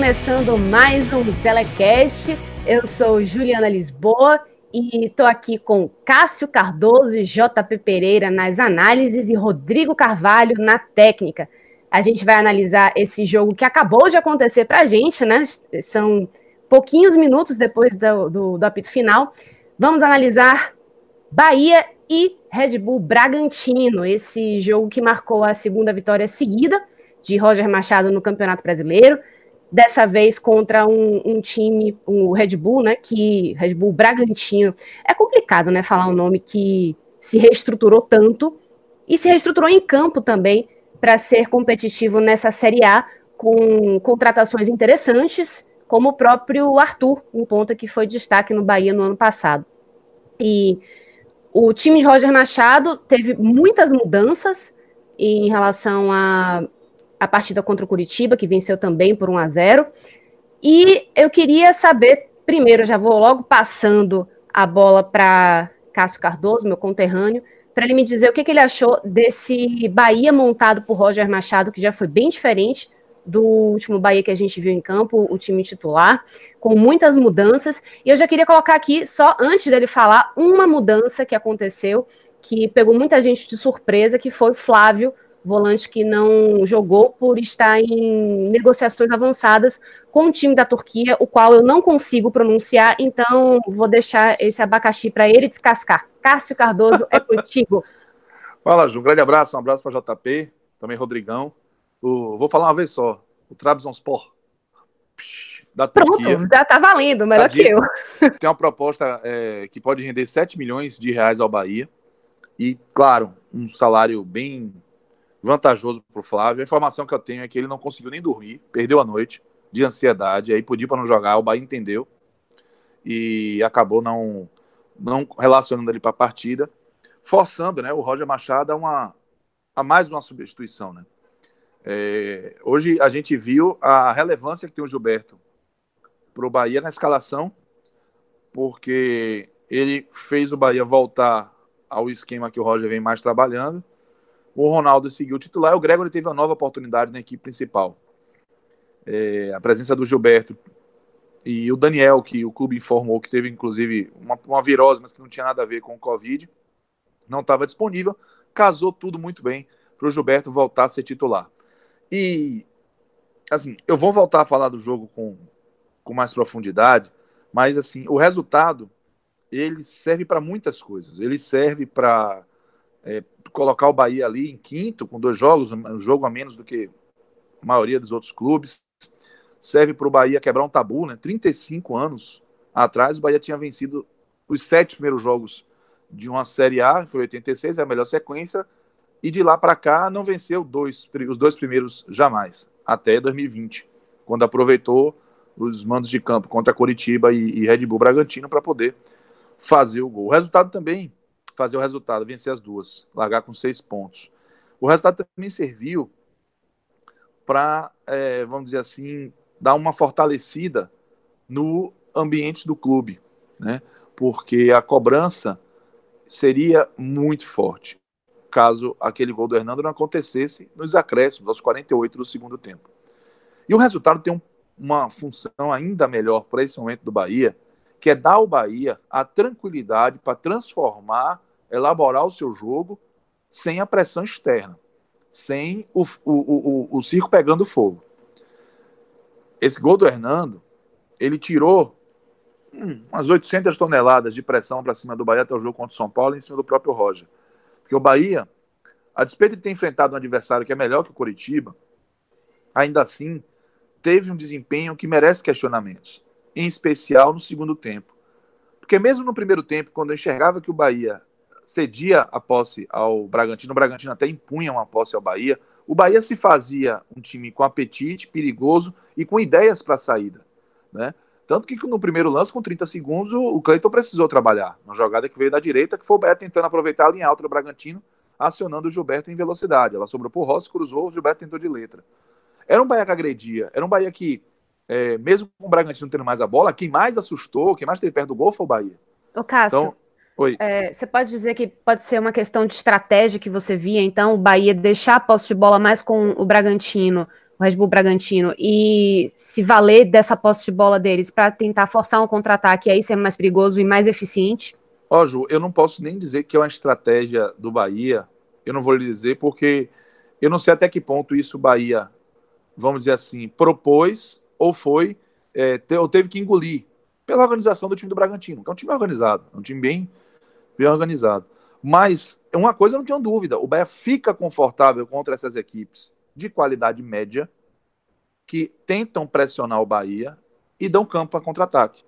Começando mais um Telecast. Eu sou Juliana Lisboa e estou aqui com Cássio Cardoso e JP Pereira nas análises e Rodrigo Carvalho na técnica. A gente vai analisar esse jogo que acabou de acontecer para a gente, né? São pouquinhos minutos depois do, do, do apito final. Vamos analisar Bahia e Red Bull Bragantino, esse jogo que marcou a segunda vitória seguida de Roger Machado no Campeonato Brasileiro dessa vez contra um, um, time, o um Red Bull, né, que Red Bull Bragantino. É complicado, né, falar um nome que se reestruturou tanto e se reestruturou em campo também para ser competitivo nessa Série A com contratações interessantes, como o próprio Arthur, um ponta que foi destaque no Bahia no ano passado. E o time de Roger Machado teve muitas mudanças em relação a a partida contra o Curitiba, que venceu também por 1 a 0. E eu queria saber, primeiro, já vou logo passando a bola para Cássio Cardoso, meu conterrâneo, para ele me dizer o que, que, ele achou desse Bahia montado por Roger Machado, que já foi bem diferente do último Bahia que a gente viu em campo, o time titular, com muitas mudanças. E eu já queria colocar aqui, só antes dele falar, uma mudança que aconteceu, que pegou muita gente de surpresa, que foi Flávio volante que não jogou por estar em negociações avançadas com o time da Turquia, o qual eu não consigo pronunciar, então vou deixar esse abacaxi para ele descascar. Cássio Cardoso, é contigo. Fala, Ju. Um grande abraço, um abraço para JP, também Rodrigão. O, vou falar uma vez só. O Trabzonspor da Turquia. Pronto, já tá valendo, melhor tá que eu. Tem uma proposta é, que pode render 7 milhões de reais ao Bahia. E, claro, um salário bem vantajoso para o Flávio. A informação que eu tenho é que ele não conseguiu nem dormir, perdeu a noite de ansiedade, aí podia para não jogar, o Bahia entendeu e acabou não não relacionando ele para a partida, forçando, né, o Roger Machado a uma a mais uma substituição, né? É, hoje a gente viu a relevância que tem o Gilberto para o Bahia na escalação, porque ele fez o Bahia voltar ao esquema que o Roger vem mais trabalhando o Ronaldo seguiu titular e o Gregory teve uma nova oportunidade na equipe principal. É, a presença do Gilberto e o Daniel, que o clube informou que teve inclusive uma, uma virose, mas que não tinha nada a ver com o Covid, não estava disponível. Casou tudo muito bem para o Gilberto voltar a ser titular. E, assim, eu vou voltar a falar do jogo com, com mais profundidade, mas, assim, o resultado ele serve para muitas coisas. Ele serve para é, colocar o Bahia ali em quinto, com dois jogos, um jogo a menos do que a maioria dos outros clubes. Serve para o Bahia quebrar um tabu, né? 35 anos atrás, o Bahia tinha vencido os sete primeiros jogos de uma Série A, foi 86, é a melhor sequência, e de lá para cá não venceu dois, os dois primeiros jamais, até 2020, quando aproveitou os mandos de campo contra Coritiba e, e Red Bull Bragantino para poder fazer o gol. O resultado também fazer o resultado, vencer as duas, largar com seis pontos. O resultado também serviu para, é, vamos dizer assim, dar uma fortalecida no ambiente do clube, né? Porque a cobrança seria muito forte caso aquele gol do Hernando não acontecesse nos acréscimos, aos 48 do segundo tempo. E o resultado tem um, uma função ainda melhor para esse momento do Bahia, que é dar ao Bahia a tranquilidade para transformar elaborar o seu jogo sem a pressão externa, sem o, o, o, o circo pegando fogo. Esse gol do Hernando, ele tirou hum, umas 800 toneladas de pressão para cima do Bahia até o jogo contra o São Paulo em cima do próprio Roger. Porque o Bahia, a despeito de ter enfrentado um adversário que é melhor que o Coritiba, ainda assim teve um desempenho que merece questionamentos, em especial no segundo tempo. Porque mesmo no primeiro tempo, quando eu enxergava que o Bahia cedia a posse ao Bragantino, o Bragantino até impunha uma posse ao Bahia, o Bahia se fazia um time com apetite, perigoso e com ideias para a saída. Né? Tanto que no primeiro lance, com 30 segundos, o Cleiton precisou trabalhar. Uma jogada que veio da direita, que foi o Bahia tentando aproveitar a linha alta do Bragantino, acionando o Gilberto em velocidade. Ela sobrou por Rossi, cruzou, o Gilberto tentou de letra. Era um Bahia que agredia, era um Bahia que, é, mesmo com o Bragantino tendo mais a bola, quem mais assustou, quem mais teve perto do gol foi o Bahia. Ô, Cássio, então, Oi. É, você pode dizer que pode ser uma questão de estratégia que você via, então, o Bahia deixar a posse de bola mais com o Bragantino, o Red Bull Bragantino, e se valer dessa posse de bola deles para tentar forçar um contra-ataque aí ser mais perigoso e mais eficiente? Ó, Ju, eu não posso nem dizer que é uma estratégia do Bahia, eu não vou lhe dizer, porque eu não sei até que ponto isso o Bahia, vamos dizer assim, propôs ou foi, é, ou teve que engolir pela organização do time do Bragantino, que é um time organizado, é um time bem bem organizado. Mas uma coisa eu não tenho dúvida: o Bahia fica confortável contra essas equipes de qualidade média que tentam pressionar o Bahia e dão campo para contra-ataque.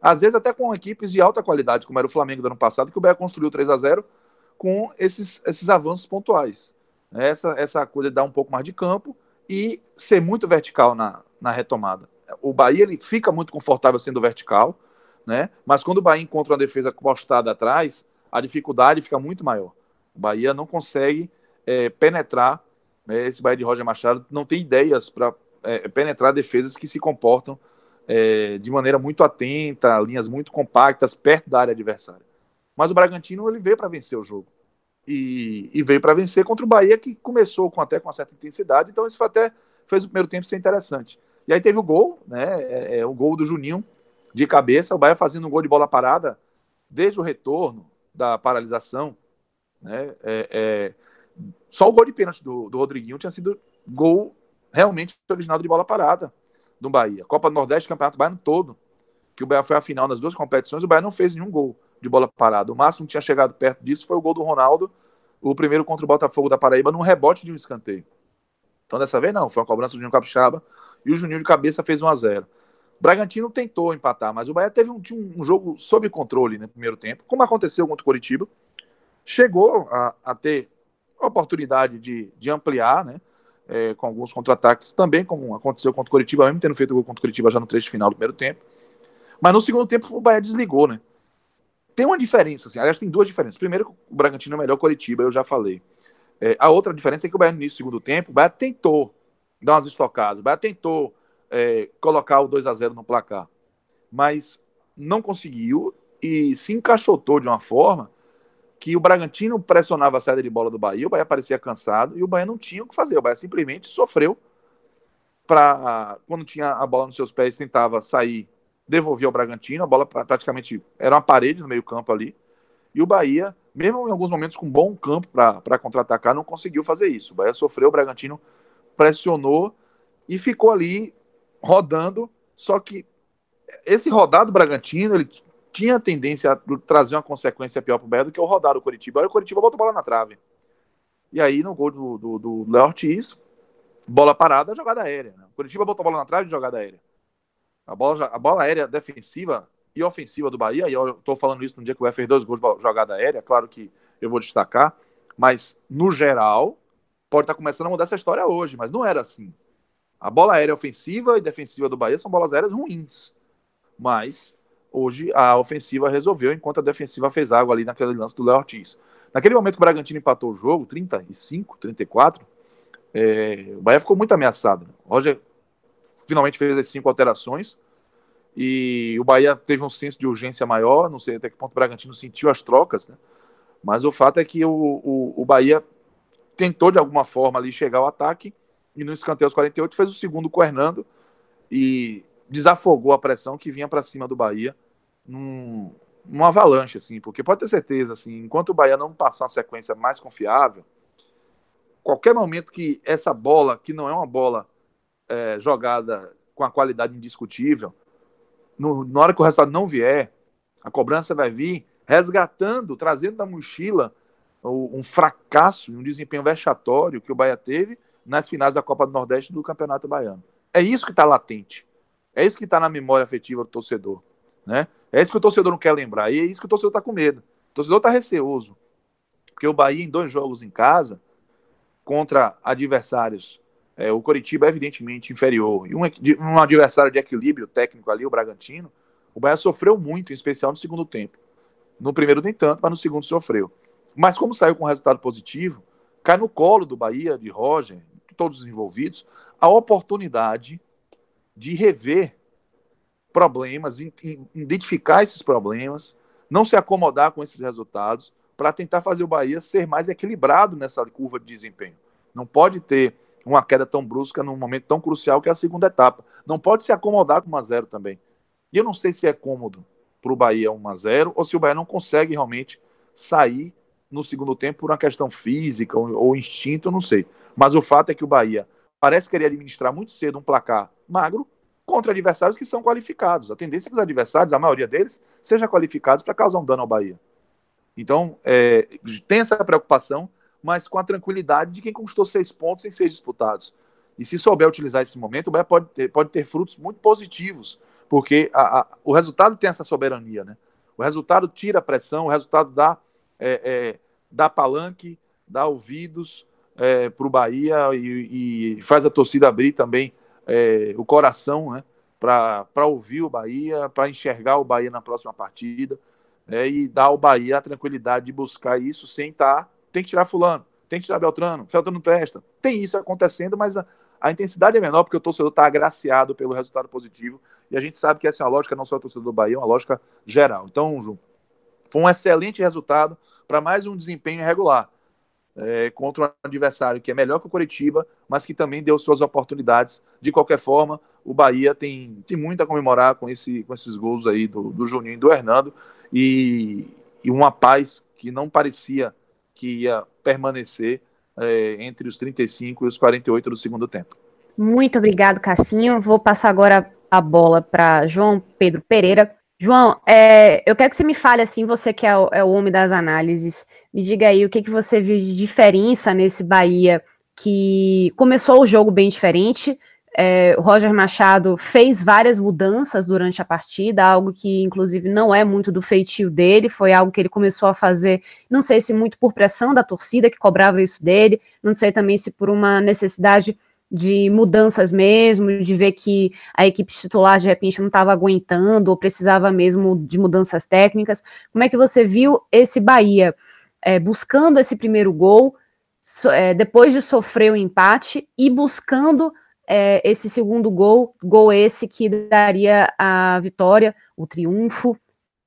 Às vezes até com equipes de alta qualidade, como era o Flamengo do ano passado, que o Bahia construiu 3 a 0 com esses, esses avanços pontuais. Essa, essa coisa de dar um pouco mais de campo e ser muito vertical na, na retomada. O Bahia ele fica muito confortável sendo vertical, né? Mas quando o Bahia encontra uma defesa postada atrás, a dificuldade fica muito maior. O Bahia não consegue é, penetrar, né? esse Bahia de Roger Machado não tem ideias para é, penetrar defesas que se comportam é, de maneira muito atenta, linhas muito compactas, perto da área adversária. Mas o Bragantino ele veio para vencer o jogo. E, e veio para vencer contra o Bahia, que começou com, até com uma certa intensidade, então isso até fez o primeiro tempo ser interessante. E aí teve o gol, né? É, é, o gol do Juninho, de cabeça, o Bahia fazendo um gol de bola parada desde o retorno da paralisação. Né? É, é, só o gol de pênalti do, do Rodriguinho tinha sido gol realmente original de bola parada do Bahia. Copa do Nordeste, Campeonato Baiano todo, que o Bahia foi a final nas duas competições, o Bahia não fez nenhum gol de bola parada. O máximo que tinha chegado perto disso foi o gol do Ronaldo, o primeiro contra o Botafogo da Paraíba, num rebote de um escanteio. Então dessa vez não, foi uma cobrança do Juninho Capixaba e o Juninho de cabeça fez 1 a 0 Bragantino tentou empatar, mas o Bahia teve um, um jogo sob controle no primeiro tempo, como aconteceu contra o Coritiba. Chegou a, a ter oportunidade de, de ampliar, né? É, com alguns contra-ataques, também como aconteceu contra o Coritiba, mesmo tendo feito gol contra o Coritiba já no trecho final do primeiro tempo. Mas no segundo tempo o Bahia desligou, né? Tem uma diferença, assim, aliás, tem duas diferenças. Primeiro, o Bragantino é melhor que o Coritiba, eu já falei. É, a outra diferença é que o Bahia no início do segundo tempo, o Bahia tentou dar umas estocadas, o Bahia tentou é, colocar o 2 a 0 no placar. Mas não conseguiu e se encaixotou de uma forma que o Bragantino pressionava a saída de bola do Bahia, o Bahia parecia cansado e o Bahia não tinha o que fazer. O Bahia simplesmente sofreu para quando tinha a bola nos seus pés tentava sair, devolver ao Bragantino, a bola praticamente era uma parede no meio-campo ali. E o Bahia, mesmo em alguns momentos com bom campo para contra-atacar, não conseguiu fazer isso. O Bahia sofreu, o Bragantino pressionou e ficou ali rodando, só que esse rodar do Bragantino, ele tinha a tendência a trazer uma consequência pior para o Bahia do que o rodar do Coritiba. Olha, o Coritiba bota a bola na trave. E aí, no gol do, do, do Léo Ortiz, bola parada, jogada aérea. Né? O Coritiba botou a bola na trave, jogada aérea. A bola, a bola aérea defensiva e ofensiva do Bahia, e eu estou falando isso no dia que o Bahia fez dois gols de jogada aérea, claro que eu vou destacar, mas no geral, pode estar tá começando a mudar essa história hoje, mas não era assim. A bola aérea ofensiva e defensiva do Bahia são bolas aéreas ruins. Mas hoje a ofensiva resolveu, enquanto a defensiva fez água ali naquele lance do Léo Ortiz. Naquele momento que o Bragantino empatou o jogo, 35, 34, é, o Bahia ficou muito ameaçado. O Roger finalmente fez as cinco alterações e o Bahia teve um senso de urgência maior. Não sei até que ponto o Bragantino sentiu as trocas, né? mas o fato é que o, o, o Bahia tentou de alguma forma ali chegar ao ataque e no escanteio aos 48 fez o segundo com o Hernando e desafogou a pressão que vinha para cima do Bahia num, num avalanche, assim, porque pode ter certeza, assim, enquanto o Bahia não passar uma sequência mais confiável, qualquer momento que essa bola, que não é uma bola é, jogada com a qualidade indiscutível, no, na hora que o resultado não vier, a cobrança vai vir resgatando, trazendo da mochila um fracasso, um desempenho vexatório que o Bahia teve nas finais da Copa do Nordeste do Campeonato Baiano. É isso que está latente. É isso que está na memória afetiva do torcedor. Né? É isso que o torcedor não quer lembrar. E é isso que o torcedor está com medo. O torcedor está receoso. Porque o Bahia, em dois jogos em casa, contra adversários, é, o Coritiba é evidentemente inferior, e um, um adversário de equilíbrio técnico ali, o Bragantino, o Bahia sofreu muito, em especial no segundo tempo. No primeiro nem tanto, mas no segundo sofreu. Mas como saiu com resultado positivo, cai no colo do Bahia, de Roger, todos os envolvidos, a oportunidade de rever problemas, identificar esses problemas, não se acomodar com esses resultados, para tentar fazer o Bahia ser mais equilibrado nessa curva de desempenho. Não pode ter uma queda tão brusca num momento tão crucial que é a segunda etapa. Não pode se acomodar com 1 a 0 também. E eu não sei se é cômodo para o Bahia 1 a 0 ou se o Bahia não consegue realmente sair no segundo tempo por uma questão física ou, ou instinto, não sei. Mas o fato é que o Bahia parece querer administrar muito cedo um placar magro contra adversários que são qualificados. A tendência é que os adversários, a maioria deles, sejam qualificados para causar um dano ao Bahia. Então, é, tem essa preocupação, mas com a tranquilidade de quem conquistou seis pontos em seis disputados. E se souber utilizar esse momento, o Bahia pode ter, pode ter frutos muito positivos, porque a, a, o resultado tem essa soberania, né? O resultado tira a pressão, o resultado dá, é, é, dá palanque, dá ouvidos é, para o Bahia e, e, faz a torcida abrir também é, o coração, né? Para ouvir o Bahia, para enxergar o Bahia na próxima partida né, e dar ao Bahia a tranquilidade de buscar isso sem estar. Tá, tem que tirar Fulano, tem que tirar Beltrano, não presta. Tem isso acontecendo, mas a, a intensidade é menor porque o torcedor está agraciado pelo resultado positivo e a gente sabe que essa é uma lógica não só do torcedor do Bahia, é uma lógica geral. Então, Ju, foi um excelente resultado para mais um desempenho irregular é, contra um adversário que é melhor que o Coritiba, mas que também deu suas oportunidades. De qualquer forma, o Bahia tem, tem muito a comemorar com, esse, com esses gols aí do, do Juninho e do Hernando e, e uma paz que não parecia que ia permanecer é, entre os 35 e os 48 do segundo tempo. Muito obrigado, Cassinho. Vou passar agora a bola para João Pedro Pereira. João, é, eu quero que você me fale assim, você que é o, é o homem das análises, me diga aí o que, que você viu de diferença nesse Bahia que começou o jogo bem diferente. É, o Roger Machado fez várias mudanças durante a partida, algo que inclusive não é muito do feitio dele, foi algo que ele começou a fazer, não sei se muito por pressão da torcida que cobrava isso dele, não sei também se por uma necessidade de mudanças mesmo, de ver que a equipe titular de repente não estava aguentando ou precisava mesmo de mudanças técnicas. Como é que você viu esse Bahia? é, buscando esse primeiro gol, so, é, depois de sofrer o empate e buscando é, esse segundo gol, gol esse que daria a vitória, o triunfo,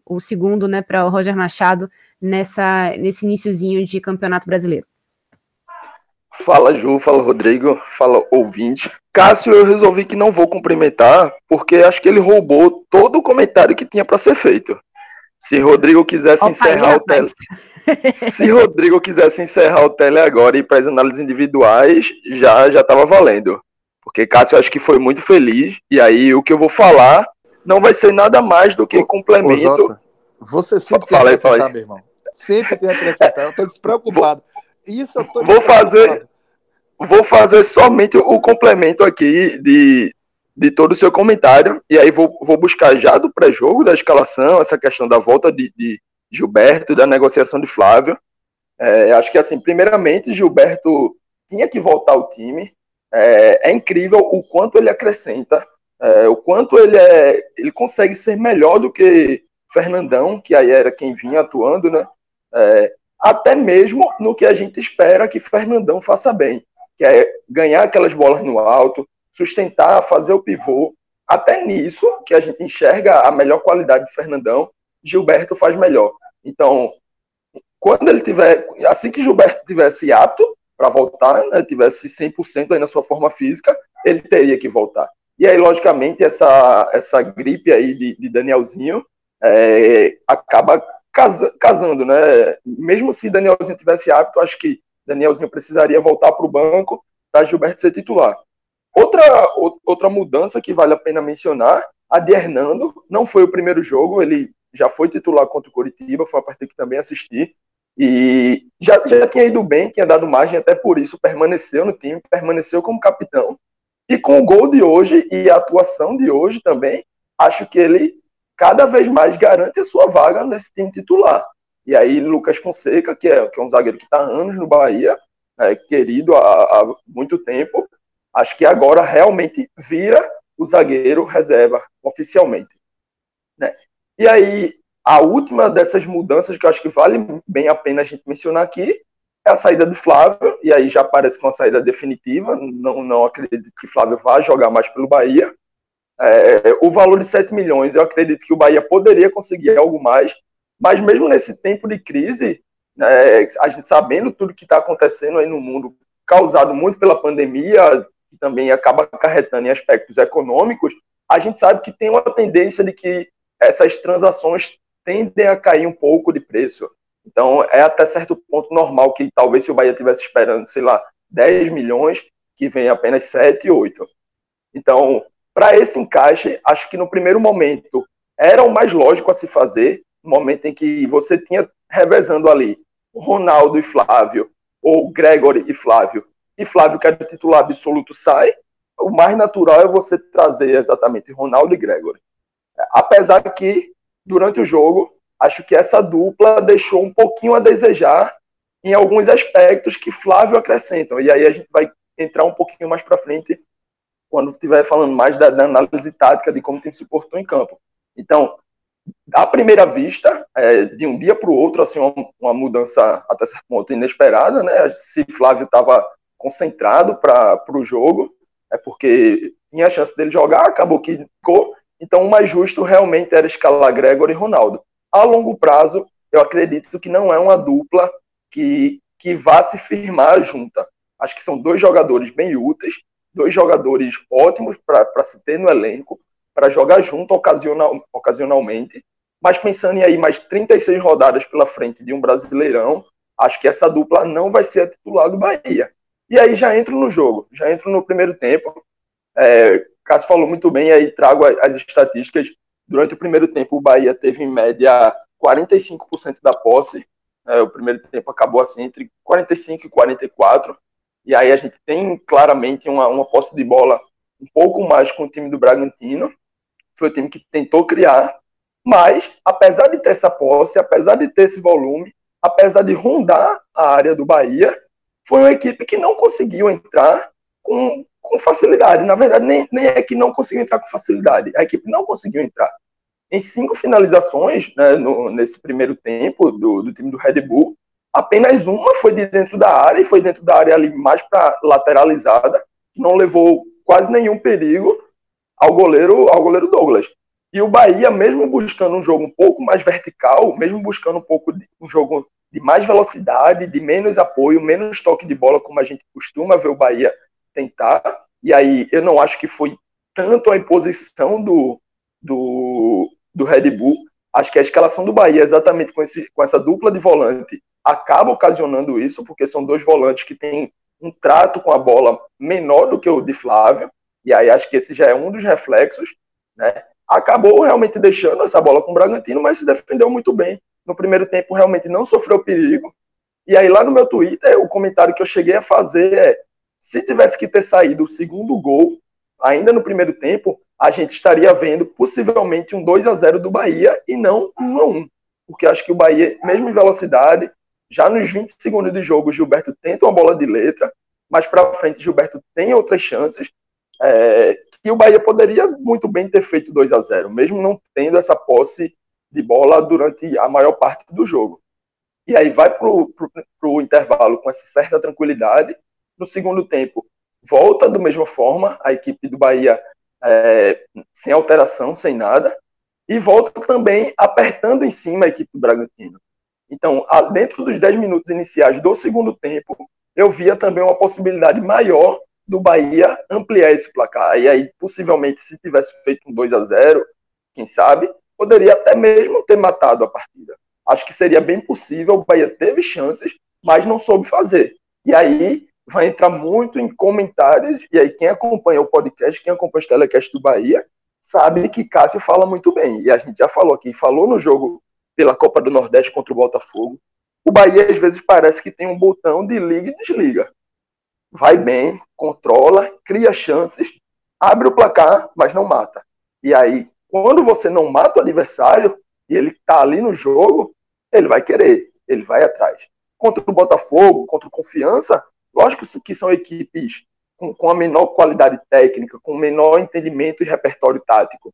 o segundo, né, para o Roger Machado nessa nesse iníciozinho de Campeonato Brasileiro. Fala Ju, fala Rodrigo, fala ouvinte. Cássio, eu resolvi que não vou cumprimentar, porque acho que ele roubou todo o comentário que tinha para ser feito. Se Rodrigo quisesse Opa, encerrar o tele... Se Rodrigo quisesse encerrar o tele agora e ir para as análises individuais, já já estava valendo. Porque Cássio acho que foi muito feliz. E aí o que eu vou falar não vai ser nada mais do que ô, complemento. Ô, Jota, você sempre tem a acrescentar, meu irmão. Sempre tem a acrescentar. Eu estou despreocupado. Isso eu tô Vou fazer. Vou fazer somente o complemento aqui de de todo o seu comentário, e aí vou, vou buscar já do pré-jogo, da escalação, essa questão da volta de, de Gilberto, da negociação de Flávio. É, acho que, assim, primeiramente, Gilberto tinha que voltar ao time. É, é incrível o quanto ele acrescenta, é, o quanto ele, é, ele consegue ser melhor do que Fernandão, que aí era quem vinha atuando, né? Até mesmo no que a gente espera que Fernandão faça bem, que é ganhar aquelas bolas no alto, sustentar, fazer o pivô. Até nisso, que a gente enxerga a melhor qualidade de Fernandão, Gilberto faz melhor. Então, quando ele tiver, assim que Gilberto tivesse apto para voltar, né, tivesse 100% aí na sua forma física, ele teria que voltar. E aí, logicamente, essa, essa gripe aí de, de Danielzinho é, acaba casa, casando, né? Mesmo se Danielzinho tivesse apto, acho que Danielzinho precisaria voltar para o banco para Gilberto ser titular. Outra, outra mudança que vale a pena mencionar, a de Hernando, não foi o primeiro jogo, ele já foi titular contra o Coritiba, foi uma partida que também assisti, E já, já tinha ido bem, tinha dado margem, até por isso permaneceu no time, permaneceu como capitão. E com o gol de hoje e a atuação de hoje também, acho que ele cada vez mais garante a sua vaga nesse time titular. E aí, Lucas Fonseca, que é, que é um zagueiro que está anos no Bahia, é, querido há, há muito tempo, acho que agora realmente vira o zagueiro reserva, oficialmente. Né? E aí, a última dessas mudanças que eu acho que vale bem a pena a gente mencionar aqui é a saída do Flávio, e aí já parece é uma saída definitiva, não, não acredito que Flávio vá jogar mais pelo Bahia. É, o valor de 7 milhões, eu acredito que o Bahia poderia conseguir algo mais, mas mesmo nesse tempo de crise, é, a gente sabendo tudo que está acontecendo aí no mundo, causado muito pela pandemia, que também acaba acarretando em aspectos econômicos, a gente sabe que tem uma tendência de que essas transações tendem a cair um pouco de preço. Então, é até certo ponto normal que talvez se o Bahia estivesse esperando, sei lá, 10 milhões, que vem apenas 7, 8. Então, para esse encaixe, acho que no primeiro momento era o mais lógico a se fazer, no momento em que você tinha revezando ali Ronaldo e Flávio, ou Gregory e Flávio, e Flávio, que era titular absoluto, sai, o mais natural é você trazer exatamente Ronaldo e Gregory. Apesar que, durante o jogo, acho que essa dupla deixou um pouquinho a desejar em alguns aspectos que Flávio acrescentam. E aí a gente vai entrar um pouquinho mais para frente quando estiver falando mais da, da, análise tática de como time se portou em campo. Então, à primeira vista, é, de um dia para o outro, assim, uma, uma, mudança até certo ponto inesperada, né? Se Flávio estava concentrado para o jogo, é porque tinha a chance dele jogar, acabou que ficou. Então, o mais justo realmente era escalar Gregor e Ronaldo. A longo prazo, eu acredito que não é uma dupla que, que vá se firmar junta. Acho que são dois jogadores bem úteis, dois jogadores ótimos para se ter no elenco, para jogar junto ocasional, ocasionalmente. Mas pensando em aí mais 36 rodadas pela frente de um Brasileirão, acho que essa dupla não vai ser a titular do Bahia. E aí já entro no jogo, já entro no primeiro tempo. É, Cássio falou muito bem, aí trago as estatísticas. Durante o primeiro tempo, o Bahia teve em média 45% da posse. É, o primeiro tempo acabou assim entre 45 e 44. E aí a gente tem claramente uma, uma posse de bola um pouco mais com o time do Bragantino. Foi o time que tentou criar, mas apesar de ter essa posse, apesar de ter esse volume, apesar de rondar a área do Bahia, foi uma equipe que não conseguiu entrar com, com facilidade. Na verdade, nem, nem é que não conseguiu entrar com facilidade, a equipe não conseguiu entrar. Em cinco finalizações né, no, nesse primeiro tempo do, do time do Red Bull, Apenas uma foi de dentro da área e foi dentro da área ali mais para lateralizada, que não levou quase nenhum perigo ao goleiro, ao goleiro Douglas. E o Bahia, mesmo buscando um jogo um pouco mais vertical, mesmo buscando um pouco de um jogo de mais velocidade, de menos apoio, menos toque de bola, como a gente costuma ver o Bahia tentar. E aí eu não acho que foi tanto a imposição do, do, do Red Bull. Acho que a escalação do Bahia, exatamente com, esse, com essa dupla de volante, acaba ocasionando isso, porque são dois volantes que têm um trato com a bola menor do que o de Flávio, e aí acho que esse já é um dos reflexos, né? Acabou realmente deixando essa bola com o Bragantino, mas se defendeu muito bem. No primeiro tempo realmente não sofreu perigo. E aí lá no meu Twitter, o comentário que eu cheguei a fazer é: se tivesse que ter saído o segundo gol ainda no primeiro tempo, a gente estaria vendo possivelmente um 2 a 0 do Bahia e não um a 1. Porque acho que o Bahia, mesmo em velocidade, já nos 20 segundos de jogo, Gilberto tenta uma bola de letra, mas para frente Gilberto tem outras chances. É, que o Bahia poderia muito bem ter feito 2 a 0 mesmo não tendo essa posse de bola durante a maior parte do jogo. E aí vai para o intervalo com essa certa tranquilidade. No segundo tempo, volta da mesma forma, a equipe do Bahia é, sem alteração, sem nada, e volta também apertando em cima a equipe do Bragantino. Então, dentro dos 10 minutos iniciais do segundo tempo, eu via também uma possibilidade maior do Bahia ampliar esse placar. E aí, possivelmente, se tivesse feito um 2 a 0 quem sabe, poderia até mesmo ter matado a partida. Acho que seria bem possível, o Bahia teve chances, mas não soube fazer. E aí vai entrar muito em comentários, e aí quem acompanha o podcast, quem acompanha o telecast do Bahia, sabe que Cássio fala muito bem. E a gente já falou aqui, falou no jogo pela Copa do Nordeste contra o Botafogo. O Bahia às vezes parece que tem um botão de liga e desliga. Vai bem, controla, cria chances, abre o placar, mas não mata. E aí, quando você não mata o adversário e ele está ali no jogo, ele vai querer, ele vai atrás. Contra o Botafogo, contra o Confiança, lógico que são equipes com, com a menor qualidade técnica, com menor entendimento e repertório tático.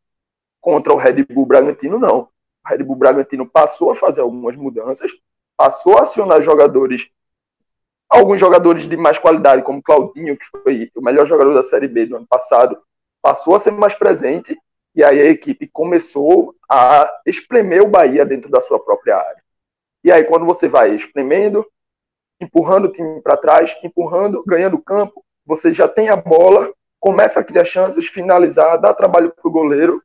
Contra o Red Bull Bragantino, não. Red Bull Bragantino passou a fazer algumas mudanças, passou a acionar jogadores, alguns jogadores de mais qualidade, como Claudinho, que foi o melhor jogador da Série B do ano passado, passou a ser mais presente, e aí a equipe começou a espremer o Bahia dentro da sua própria área. E aí, quando você vai espremendo, empurrando o time para trás, empurrando, ganhando campo, você já tem a bola, começa a criar chances, finalizar, dá trabalho para o goleiro,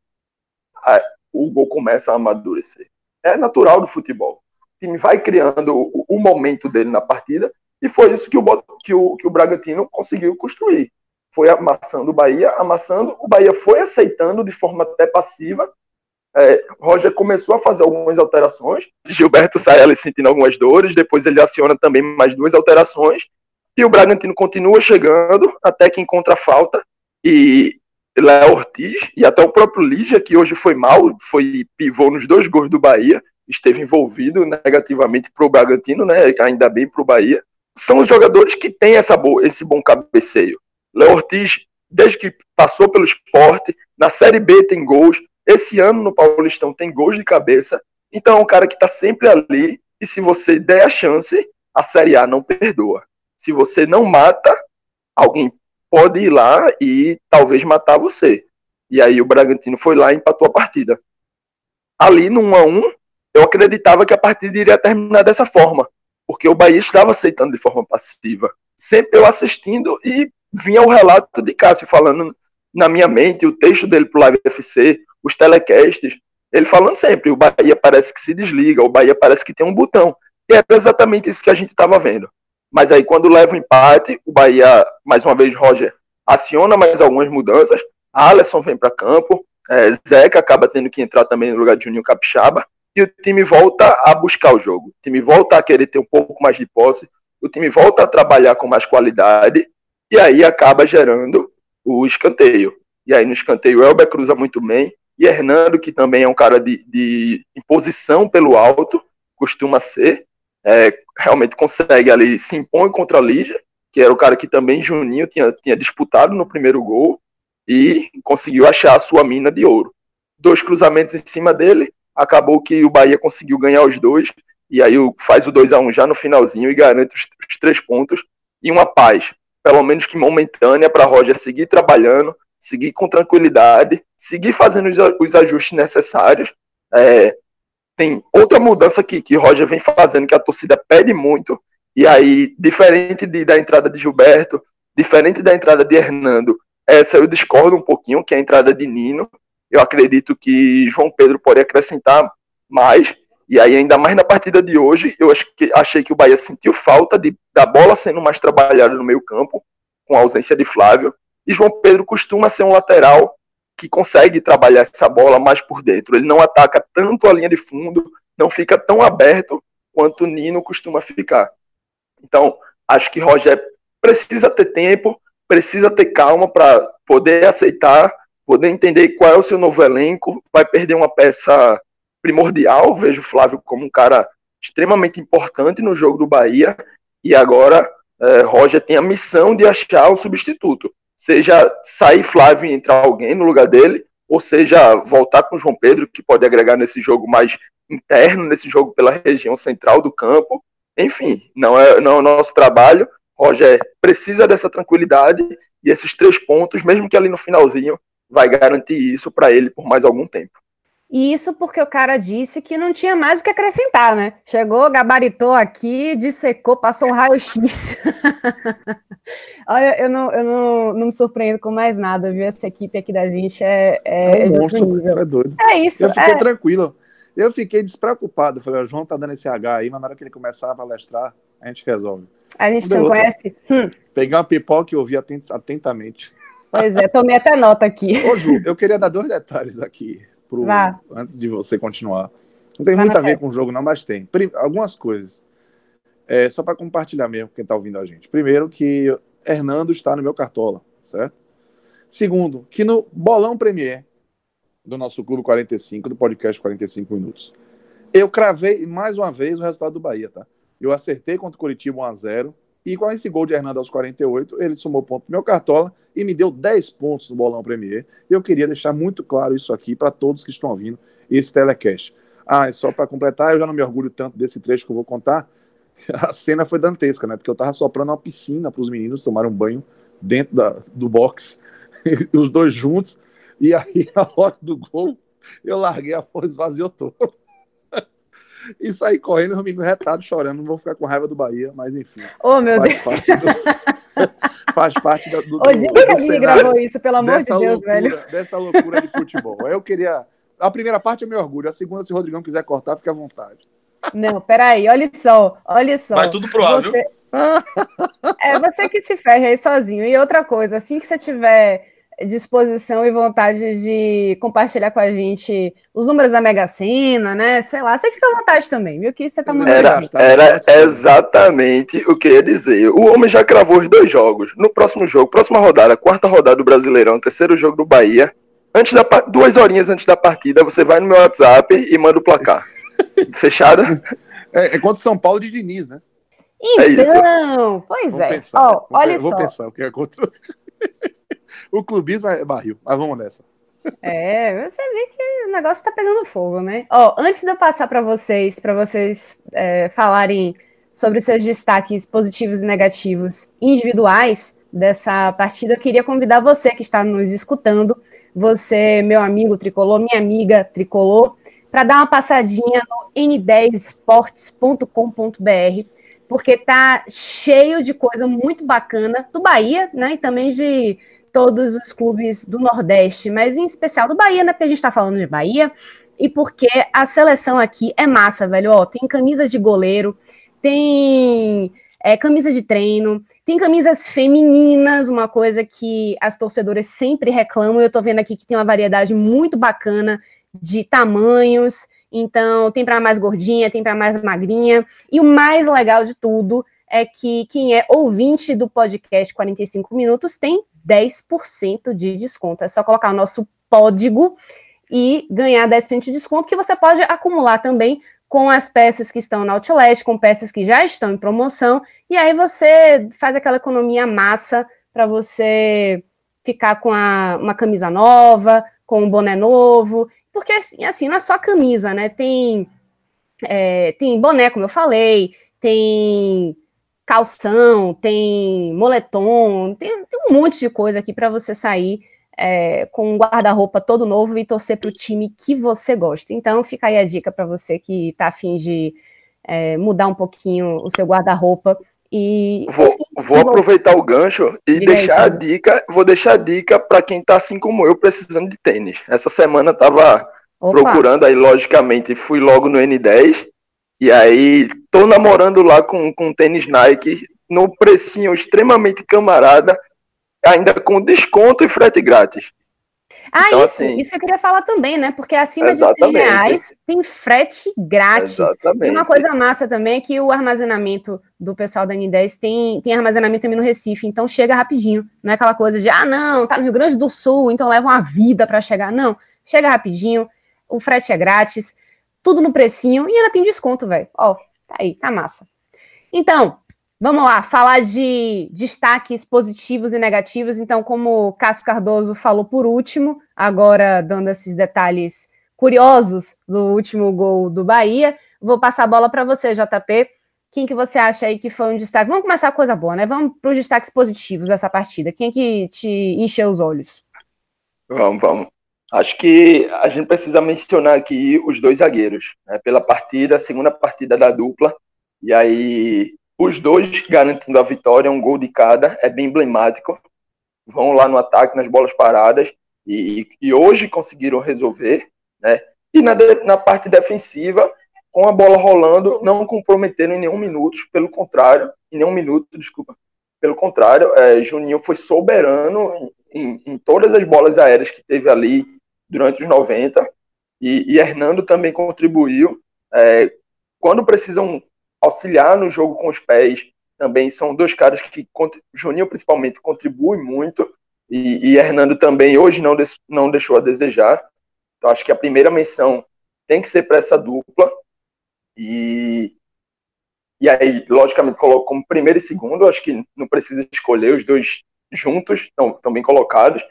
o gol começa a amadurecer. É natural do futebol. O time vai criando o, o momento dele na partida, e foi isso que o, que o, que o Bragantino conseguiu construir. Foi amassando o Bahia, amassando, o Bahia foi aceitando de forma até passiva. É, Roger começou a fazer algumas alterações, Gilberto sai ali sentindo algumas dores, depois ele aciona também mais duas alterações, e o Bragantino continua chegando até que encontra falta e Léo Ortiz e até o próprio Lígia, que hoje foi mal, foi pivô nos dois gols do Bahia, esteve envolvido negativamente para o Bragantino, né? ainda bem para o Bahia. São os jogadores que têm essa boa, esse bom cabeceio. Léo Ortiz, desde que passou pelo esporte, na Série B tem gols, esse ano no Paulistão tem gols de cabeça, então é um cara que está sempre ali, e se você der a chance, a Série A não perdoa. Se você não mata, alguém pode ir lá e talvez matar você. E aí o Bragantino foi lá e empatou a partida. Ali no 1 a 1 eu acreditava que a partida iria terminar dessa forma, porque o Bahia estava aceitando de forma passiva. Sempre eu assistindo e vinha o relato de Cássio falando na minha mente, o texto dele pro Live FC, os telecasts, ele falando sempre, o Bahia parece que se desliga, o Bahia parece que tem um botão. E era exatamente isso que a gente estava vendo. Mas aí, quando leva o empate, o Bahia, mais uma vez, Roger, aciona mais algumas mudanças. Alisson vem para campo. É, Zeca acaba tendo que entrar também no lugar de Juninho Capixaba. E o time volta a buscar o jogo. O time volta a querer ter um pouco mais de posse. O time volta a trabalhar com mais qualidade. E aí acaba gerando o escanteio. E aí no escanteio, Elber cruza muito bem. E Hernando, que também é um cara de, de imposição pelo alto, costuma ser é, realmente consegue ali, se impõe contra a Lígia, que era o cara que também Juninho tinha, tinha disputado no primeiro gol, e conseguiu achar a sua mina de ouro. Dois cruzamentos em cima dele, acabou que o Bahia conseguiu ganhar os dois, e aí faz o 2 a 1 já no finalzinho e garante os, os três pontos, e uma paz, pelo menos que momentânea, para Roger seguir trabalhando, seguir com tranquilidade, seguir fazendo os, os ajustes necessários, é, tem outra mudança que, que Roger vem fazendo, que a torcida pede muito, e aí, diferente de, da entrada de Gilberto, diferente da entrada de Hernando, essa eu discordo um pouquinho, que é a entrada de Nino. Eu acredito que João Pedro pode acrescentar mais, e aí, ainda mais na partida de hoje, eu acho que, achei que o Bahia sentiu falta de, da bola sendo mais trabalhada no meio campo, com a ausência de Flávio, e João Pedro costuma ser um lateral que consegue trabalhar essa bola mais por dentro. Ele não ataca tanto a linha de fundo, não fica tão aberto quanto o Nino costuma ficar. Então, acho que Roger precisa ter tempo, precisa ter calma para poder aceitar, poder entender qual é o seu novo elenco, vai perder uma peça primordial, vejo o Flávio como um cara extremamente importante no jogo do Bahia, e agora é, Roger tem a missão de achar o substituto seja sair Flávio e entrar alguém no lugar dele, ou seja, voltar com João Pedro, que pode agregar nesse jogo mais interno, nesse jogo pela região central do campo. Enfim, não é, não é o nosso trabalho. Roger precisa dessa tranquilidade e esses três pontos, mesmo que ali no finalzinho, vai garantir isso para ele por mais algum tempo. E isso porque o cara disse que não tinha mais o que acrescentar, né? Chegou, gabaritou aqui, dissecou, passou um raio-x. Olha, eu, não, eu não, não me surpreendo com mais nada, viu? Essa equipe aqui da gente é. É, é um monstro, é doido. É isso. Eu fiquei é... tranquilo. Eu fiquei despreocupado. Falei, o João tá dando esse H aí, mas na hora que ele começar a palestrar, a gente resolve. A gente não, conhece? Hum. Peguei uma pipoca e ouvi atentamente. Pois é, tomei até nota aqui. Ô, Ju, eu queria dar dois detalhes aqui pro, antes de você continuar. Não tem Vá muito a ver com o jogo, não, mas tem. Algumas coisas. É, só para compartilhar mesmo quem está ouvindo a gente. Primeiro, que Hernando está no meu cartola, certo? Segundo, que no Bolão Premier do nosso Clube 45, do podcast 45 Minutos, eu cravei mais uma vez o resultado do Bahia, tá? Eu acertei contra o Curitiba 1x0. E com esse gol de Hernando aos 48, ele somou ponto pro meu cartola e me deu 10 pontos no Bolão Premier. Eu queria deixar muito claro isso aqui para todos que estão ouvindo esse telecast. Ah, e só para completar, eu já não me orgulho tanto desse trecho que eu vou contar. A cena foi dantesca, né? Porque eu tava soprando uma piscina para os meninos tomarem um banho dentro da, do box, os dois juntos. E aí, na hora do gol, eu larguei a porra, esvaziou todo e sair correndo, o menino retado, chorando. Não vou ficar com raiva do Bahia, mas enfim. Oh, meu faz Deus. Parte do, faz parte do, do, Hoje do, do que gravou isso, pelo amor de Deus, loucura, velho. Dessa loucura de futebol. Eu queria. A primeira parte é meu orgulho, a segunda, se o Rodrigão quiser cortar, fica à vontade. Não, peraí, olha só, olha só. Vai tudo pro ar, viu? Você... É você que se ferra aí sozinho. E outra coisa, assim que você tiver disposição e vontade de compartilhar com a gente os números da Mega Sena, né? Sei lá, você fica à vontade também, viu? Que você tá mandando. Era, era exatamente o que eu ia dizer. O homem já cravou os dois jogos. No próximo jogo, próxima rodada, quarta rodada do Brasileirão, terceiro jogo do Bahia. Antes da duas horinhas antes da partida, você vai no meu WhatsApp e manda o placar. Fechado? É, é contra o São Paulo de Diniz, né? é isso. Então, pois Vamos é. pensar. Vou- olha vou só. pensar o que é contra. o clubismo é barril, mas vamos nessa. É, você vê que o negócio tá pegando fogo, né? Ó, antes de eu passar para vocês, para vocês é, falarem sobre os seus destaques positivos e negativos individuais dessa partida, eu queria convidar você que está nos escutando, você, meu amigo tricolor, minha amiga tricolor, para dar uma passadinha no n10esportes.com.br, porque tá cheio de coisa muito bacana do Bahia, né? E também de todos os clubes do Nordeste, mas em especial do Bahia, né? Porque a gente tá falando de Bahia. E porque a seleção aqui é massa, velho. Ó, tem camisa de goleiro, tem é, camisa de treino, tem camisas femininas, uma coisa que as torcedoras sempre reclamam. Eu tô vendo aqui que tem uma variedade muito bacana de tamanhos. Então, tem para mais gordinha, tem para mais magrinha. E o mais legal de tudo é que quem é ouvinte do podcast 45 Minutos tem 10% de desconto. É só colocar o nosso código e ganhar 10% de desconto, que você pode acumular também com as peças que estão na Outlet, com peças que já estão em promoção, e aí você faz aquela economia massa para você ficar com a- uma camisa nova, com um boné novo, porque assim, assim, não é só camisa, né? Tem, é, tem boné, como eu falei, tem calção, tem moletom, tem, tem um monte de coisa aqui para você sair é, com um guarda-roupa todo novo e torcer para o time que você gosta. Então, fica aí a dica para você que está afim de é, mudar um pouquinho o seu guarda-roupa e Vou, vou aproveitar o gancho e Diga aí, deixar a Pedro. dica. Vou deixar a dica para quem tá assim como eu, precisando de tênis. Essa semana eu tava Opa, procurando, aí logicamente fui logo no N10. E aí tô namorando lá com, com tênis Nike no precinho extremamente camarada, ainda com desconto e frete grátis. Ah, Então, isso, assim- isso eu queria falar também, né? Porque acima de 100 Exatamente. reais tem frete grátis. E Exatamente. uma coisa massa também é que o armazenamento do pessoal da N10 tem, tem armazenamento também no Recife, então chega rapidinho. Não é aquela coisa de, ah, não, tá no Rio Grande do Sul, então leva uma vida para chegar. Não, chega rapidinho, o frete é grátis, tudo no precinho e ainda tem desconto, velho. Ó, tá aí, tá massa. Então, vamos lá, falar de destaques positivos e negativos. Então, como o Cássio Cardoso falou por último, agora dando esses detalhes curiosos do último gol do Bahia, vou passar a bola para você, JP. Quem que você acha aí que foi um destaque? Vamos começar com coisa boa, né? Vamos para os destaques positivos dessa partida. Quem que te encheu os olhos? Vamos, vamos. Acho que a gente precisa mencionar aqui os dois zagueiros, né? Pela partida, segunda partida da dupla. E aí, os dois garantindo a vitória, um gol de cada, é bem emblemático. Vão lá no ataque, nas bolas paradas, e, e hoje conseguiram resolver, né? E na, na parte defensiva, com a bola rolando, não comprometeram em nenhum minuto, pelo contrário, em nenhum minuto, desculpa. Pelo contrário, é, Juninho foi soberano em, em- em todas as bolas aéreas que teve ali durante os 90, e, e Hernando também contribuiu. É, quando precisam auxiliar no jogo com os pés. Também são dois caras que, Juninho principalmente, contribui muito. E, e Hernando também hoje não, não deixou a desejar. Então acho que a primeira menção tem que ser para essa dupla. E, e aí, logicamente, coloco como primeiro e segundo. Acho que não precisa escolher os dois juntos, estão bem colocados.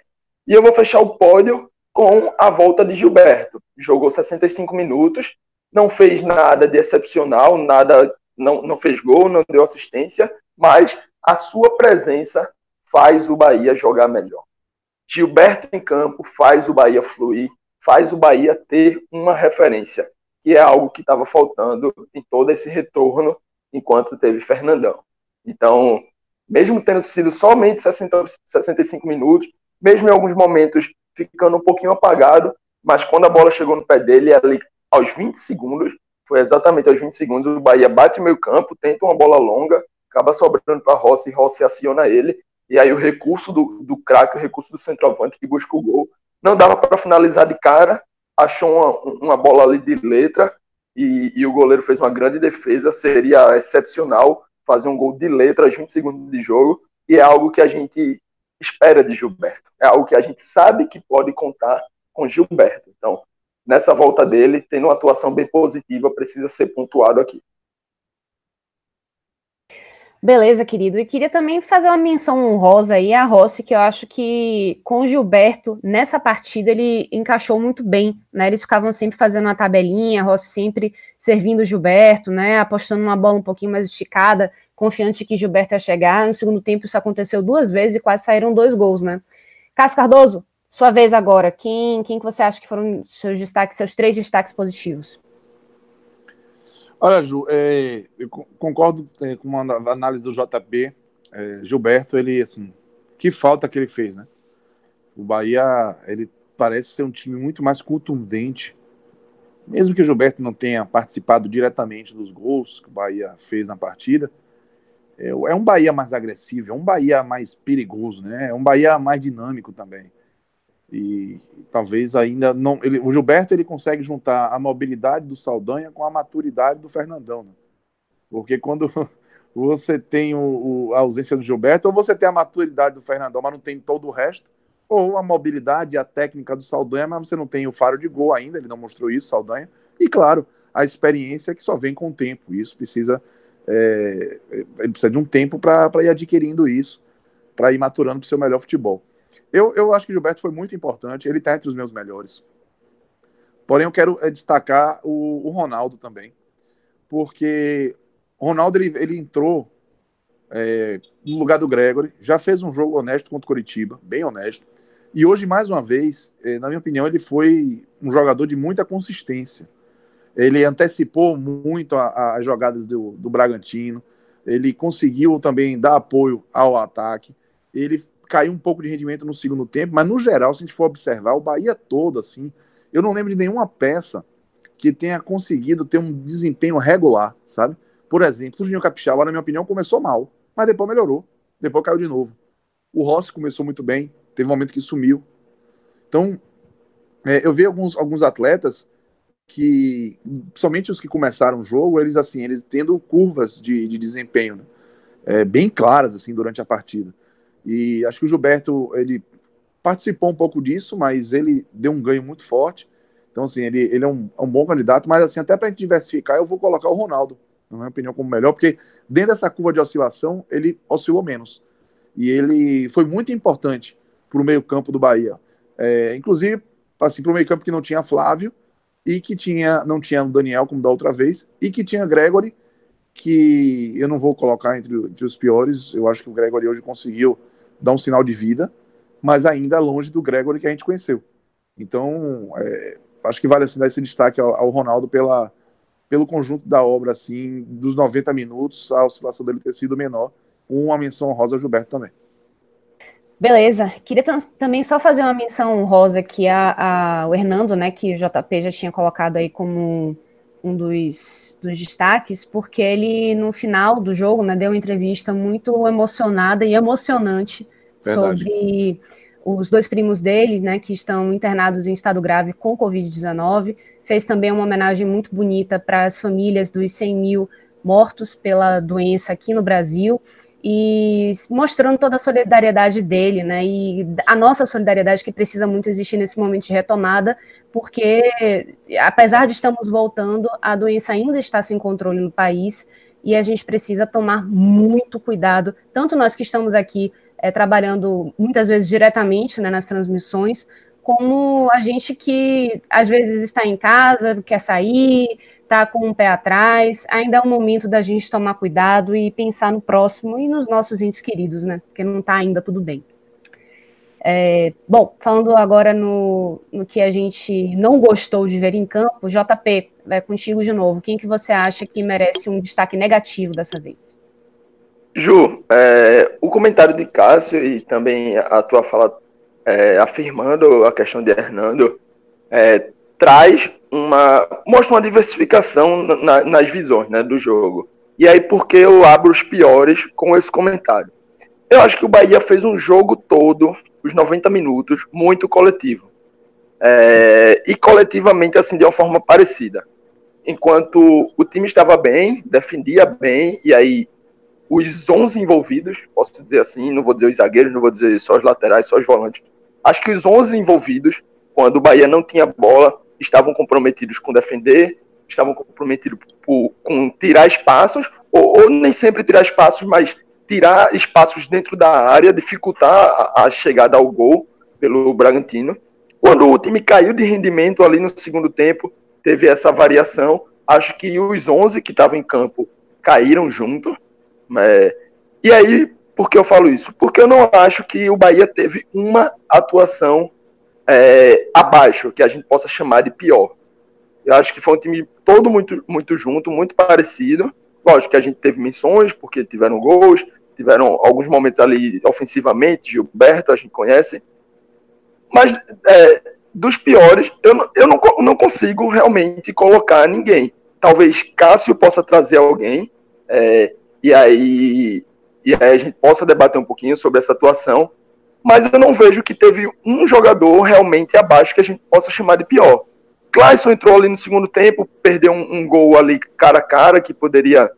E eu vou fechar o pódio com a volta de Gilberto. Jogou 65 minutos, não fez nada de excepcional, nada, não, não fez gol, não deu assistência, mas a sua presença faz o Bahia jogar melhor. Gilberto em campo faz o Bahia fluir, faz o Bahia ter uma referência, que é algo que estava faltando em todo esse retorno enquanto teve Fernandão. Então, mesmo tendo sido somente 60, 65 minutos, mesmo em alguns momentos ficando um pouquinho apagado, mas quando a bola chegou no pé dele, ali aos 20 segundos, foi exatamente aos 20 segundos, o Bahia bate meio campo, tenta uma bola longa, acaba sobrando para Rossi, Rossi aciona ele, e aí o recurso do, do craque, o recurso do centroavante que busca o gol, não dava para finalizar de cara, achou uma, uma bola ali de letra e, e, o goleiro fez uma grande defesa. Seria excepcional fazer um gol de letra aos 20 segundos de jogo e é algo que a gente espera de Gilberto. É algo que a gente sabe que pode contar com Gilberto. Então, nessa volta dele, tendo uma atuação bem positiva, precisa ser pontuado aqui. Beleza, querido. E queria também fazer uma menção honrosa aí a Rossi, que eu acho que com o Gilberto, nessa partida, ele encaixou muito bem, né? Eles ficavam sempre fazendo uma tabelinha, a Rossi sempre servindo o Gilberto, né? Apostando uma bola um pouquinho mais esticada, confiante que Gilberto ia chegar. No segundo tempo, isso aconteceu duas vezes e quase saíram dois gols, né? Cássio Cardoso, sua vez agora. Quem, quem que você acha que foram seus destaques, seus três destaques positivos? Olha, Ju, é, eu concordo é, com a análise do JP. É, Gilberto, ele, assim, que falta que ele fez, né? O Bahia, ele parece ser um time muito mais contundente. Mesmo que o Gilberto não tenha participado diretamente dos gols que o Bahia fez na partida, é, é um Bahia mais agressivo, é um Bahia mais perigoso, né? É um Bahia mais dinâmico também. E talvez ainda não. Ele, o Gilberto ele consegue juntar a mobilidade do Saldanha com a maturidade do Fernandão. Né? Porque quando você tem o, o, a ausência do Gilberto, ou você tem a maturidade do Fernandão, mas não tem todo o resto, ou a mobilidade a técnica do Saldanha, mas você não tem o faro de gol ainda, ele não mostrou isso, Saldanha. E claro, a experiência que só vem com o tempo. Isso precisa. É, ele precisa de um tempo para ir adquirindo isso, para ir maturando para o seu melhor futebol. Eu, eu acho que o Gilberto foi muito importante, ele está entre os meus melhores. Porém, eu quero é, destacar o, o, Ronaldo também, porque o Ronaldo ele, ele entrou é, no lugar do Gregory, já fez um jogo honesto contra o Curitiba, bem honesto, e hoje, mais uma vez, é, na minha opinião, ele foi um jogador de muita consistência. Ele antecipou muito as jogadas do, do Bragantino, ele conseguiu também dar apoio ao ataque, ele caiu um pouco de rendimento no segundo tempo, mas no geral, se a gente for observar, o Bahia todo, assim, eu não lembro de nenhuma peça que tenha conseguido ter um desempenho regular, sabe? Por exemplo, o Juninho Capixaba, na minha opinião, começou mal, mas depois melhorou, depois caiu de novo. O Rossi começou muito bem, teve um momento que sumiu. Então, é, eu vi alguns, alguns atletas que, somente os que começaram o jogo, eles assim, eles tendo curvas de, de desempenho né? é, bem claras assim durante a partida. E acho que o Gilberto, ele participou um pouco disso, mas ele deu um ganho muito forte. Então, assim, ele, ele é, um, é um bom candidato, mas assim, até para a gente diversificar, eu vou colocar o Ronaldo, na minha opinião, como melhor, porque dentro dessa curva de oscilação, ele oscilou menos. E ele foi muito importante para o meio-campo do Bahia. É, inclusive, assim, para o meio-campo que não tinha Flávio, e que tinha, não tinha o Daniel, como da outra vez, e que tinha Gregory, que eu não vou colocar entre, entre os piores. Eu acho que o Gregory hoje conseguiu dá um sinal de vida, mas ainda longe do Gregory que a gente conheceu. Então, é, acho que vale assim, dar esse destaque ao, ao, Ronaldo pela, pelo conjunto da obra, assim, dos 90 minutos, a oscilação dele ter sido menor, uma menção honrosa ao Gilberto também. Beleza. Queria também só fazer uma menção honrosa aqui a, a, o Hernando, né, que o JP já tinha colocado aí como um dos, dos destaques, porque ele, no final do jogo, né, deu uma entrevista muito emocionada e emocionante Verdade. sobre os dois primos dele, né, que estão internados em estado grave com Covid-19. Fez também uma homenagem muito bonita para as famílias dos 100 mil mortos pela doença aqui no Brasil e mostrando toda a solidariedade dele, né? E a nossa solidariedade que precisa muito existir nesse momento de retomada, porque apesar de estamos voltando, a doença ainda está sem controle no país e a gente precisa tomar muito cuidado, tanto nós que estamos aqui é, trabalhando muitas vezes diretamente né, nas transmissões, como a gente que às vezes está em casa, quer sair, está com um pé atrás, ainda é o momento da gente tomar cuidado e pensar no próximo e nos nossos entes queridos, né? Porque não está ainda tudo bem. É, bom, falando agora no, no que a gente não gostou de ver em campo, JP, vai contigo de novo. Quem que você acha que merece um destaque negativo dessa vez? Ju, é, o comentário de Cássio e também a tua fala é, afirmando a questão de Hernando é, traz uma mostra uma diversificação na, nas visões né, do jogo. E aí porque eu abro os piores com esse comentário. Eu acho que o Bahia fez um jogo todo, os 90 minutos, muito coletivo. É, e coletivamente, assim, de uma forma parecida. Enquanto o time estava bem, defendia bem, e aí os 11 envolvidos, posso dizer assim, não vou dizer os zagueiros, não vou dizer só os laterais, só os volantes. Acho que os 11 envolvidos, quando o Bahia não tinha bola, estavam comprometidos com defender, estavam comprometidos por, com tirar espaços, ou, ou, nem sempre tirar espaços, mas tirar espaços dentro da área, dificultar a, a chegada ao gol pelo Bragantino. Quando o time caiu de rendimento ali no segundo tempo, teve essa variação. Acho que os 11 que estavam em campo caíram junto. É, e aí, por que eu falo isso? Porque eu não acho que o Bahia teve uma atuação é, abaixo, que a gente possa chamar de pior. Eu acho que foi um time todo muito, muito junto, muito parecido. Lógico que a gente teve menções, porque tiveram gols, tiveram alguns momentos ali ofensivamente, Gilberto, a gente conhece. Mas é, dos piores, eu, não, eu não, não consigo realmente colocar ninguém. Talvez Cássio possa trazer alguém, é, e, aí, e aí a gente possa debater um pouquinho sobre essa atuação mas eu não vejo que teve um jogador realmente abaixo que a gente possa chamar de pior. Clayson entrou ali no segundo tempo, perdeu um, um gol ali cara a cara, que poderia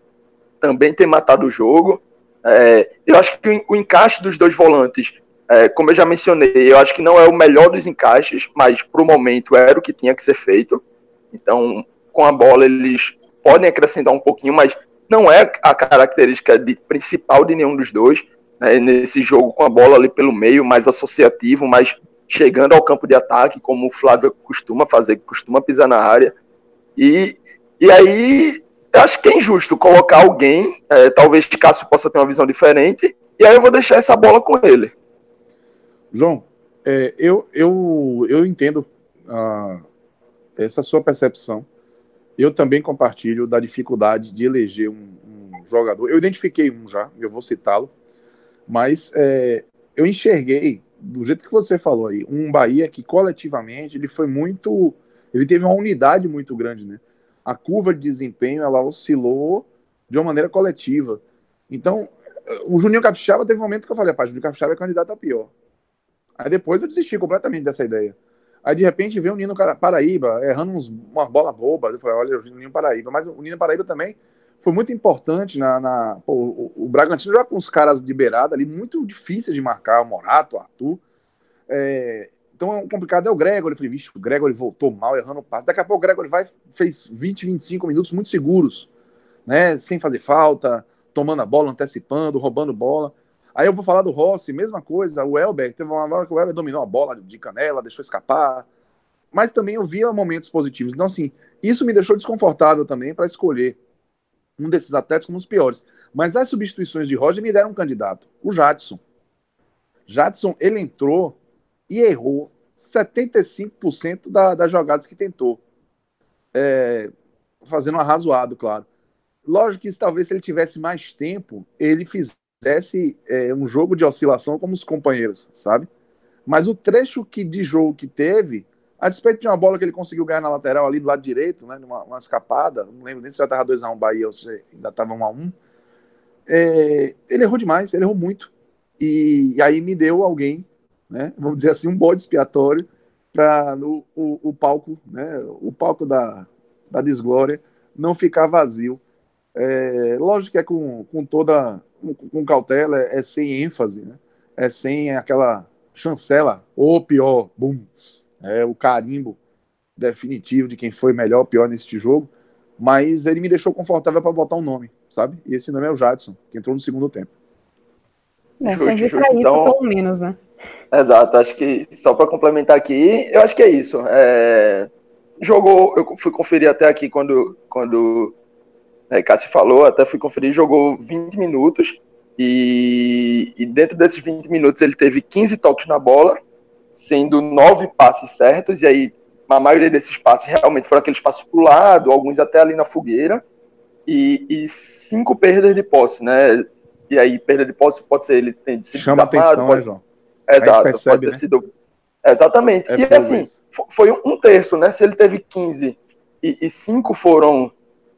também ter matado o jogo. É, eu acho que o, o, encaixe dos dois volantes, é, como eu já mencionei, eu acho que não é o melhor dos encaixes, mas para o momento era o que tinha que ser feito. Então, com a bola, eles podem acrescentar um pouquinho, mas não é a característica de, principal de nenhum dos dois né, nesse jogo com a bola ali pelo meio, mais associativo, mais chegando ao campo de ataque, como o Flávio costuma fazer, costuma pisar na área. E, e aí, eu acho que é injusto colocar alguém, é, talvez Cássio possa ter uma visão diferente, e aí eu vou deixar essa bola com ele. João, é, eu, eu, eu entendo ah, essa sua percepção. Eu também compartilho da dificuldade de eleger um, um jogador. Eu identifiquei um já, eu vou citá-lo, mas é, eu enxerguei, do jeito que você falou aí, um Bahia que coletivamente ele foi muito. Ele teve uma unidade muito grande, né? A curva de desempenho ela oscilou de uma maneira coletiva. Então, o Juninho Capixaba teve um momento que eu falei, rapaz, o Juninho Capixaba é candidato a pior. Aí depois eu desisti completamente dessa ideia. Aí de repente veio o Nino Paraíba errando uns, uma bola boba. Eu falei, olha, o Nino Paraíba. Mas o Nino Paraíba também foi muito importante na. na pô, o, o, Bragantino já com os caras de beirada ali, muito difícil de marcar, o Morato, o Arthur. É, então o complicado é o Gregory. Eu falei, vixe, o Gregory voltou mal, errando o passe. Daqui a pouco o Gregory vai, fez 20, 25 minutos muito seguros, né? Sem fazer falta, tomando a bola, antecipando, roubando bola. Aí eu vou falar do Rossi, mesma coisa. O Elber, teve uma hora que o Elber dominou a bola de canela, deixou escapar. Mas também eu via momentos positivos. Então, assim, isso me deixou desconfortável também para escolher um desses atletas como os piores. Mas as substituições de Roger me deram um candidato, o Jadson. Jadson, ele entrou e errou 75% da, das jogadas que tentou. É, fazendo um arrazoado, claro. Lógico que talvez se ele tivesse mais tempo, ele fizesse é, um jogo de oscilação como os companheiros, sabe? Mas o trecho que de jogo que teve, a despeito de uma bola que ele conseguiu ganhar na lateral ali do lado direito, né, numa uma escapada, não lembro nem se já estava 2x1 Bahia ou se ainda estava 1x1. É, ele errou demais, ele errou muito. E, e, aí me deu alguém, né, vamos dizer assim, um bode expiatório para o, o palco, né, o palco da, da desglória não ficar vazio. É, lógico que é com, com toda com, com cautela, é, é, sem ênfase, né? é sem aquela chancela, ou pior, bum, é o carimbo definitivo de quem foi melhor ou pior nesse jogo, mas ele me deixou confortável para botar um nome, sabe? E esse nome é o Jadson, que entrou no segundo tempo. Justo, justo. Isso, então, pelo menos, né? Exato, acho que só para complementar aqui, eu acho que é isso. É... Jogou, eu fui conferir até aqui quando, quando é, Cássio falou, até fui conferir, jogou 20 minutos e, e, dentro desses 20 minutos ele teve 15 toques na bola, sendo nove passes certos, e aí a maioria desses passes realmente foram aqueles passos para o lado, alguns até ali na fogueira, e, e, cinco perdas de posse, né? E aí, perda de posse pode ser ele tem sido Chama atenção, pode... né, João? Exato, percebe, pode ter né? sido. Exatamente. É e assim, isso. foi um terço, né? Se ele teve 15 e, e cinco foram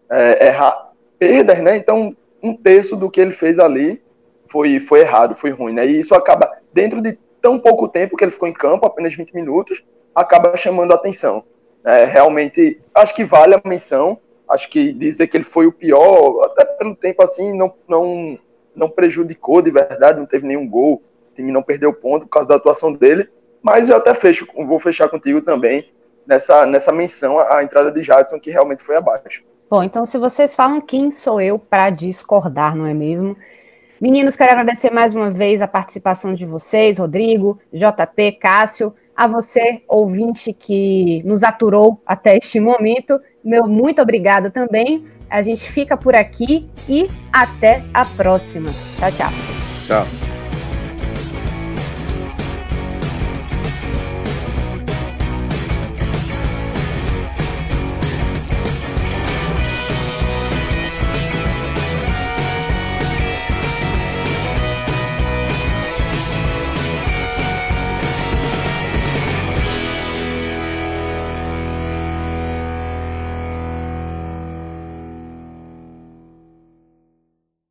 é, errar, perdas, né? Então, um terço do que ele fez ali foi, foi errado, foi ruim, né? E isso acaba, dentro de tão pouco tempo que ele ficou em campo, apenas 20 minutos, acaba chamando a atenção. É, realmente, acho que vale a menção. Acho que dizer que ele foi o pior, até pelo tempo assim, não, não, não prejudicou de verdade, não teve nenhum gol, o time não perdeu ponto por causa da atuação dele. Mas eu até fecho, vou fechar contigo também nessa, nessa menção à entrada de Jadson, que realmente foi abaixo. Bom, então se vocês falam quem sou eu para discordar, não é mesmo? Meninos, quero agradecer mais uma vez a participação de vocês, Rodrigo, JP, Cássio, a você, ouvinte que nos aturou até este momento. Meu muito obrigada também. A gente fica por aqui e até a próxima. Tchau, tchau. Tchau.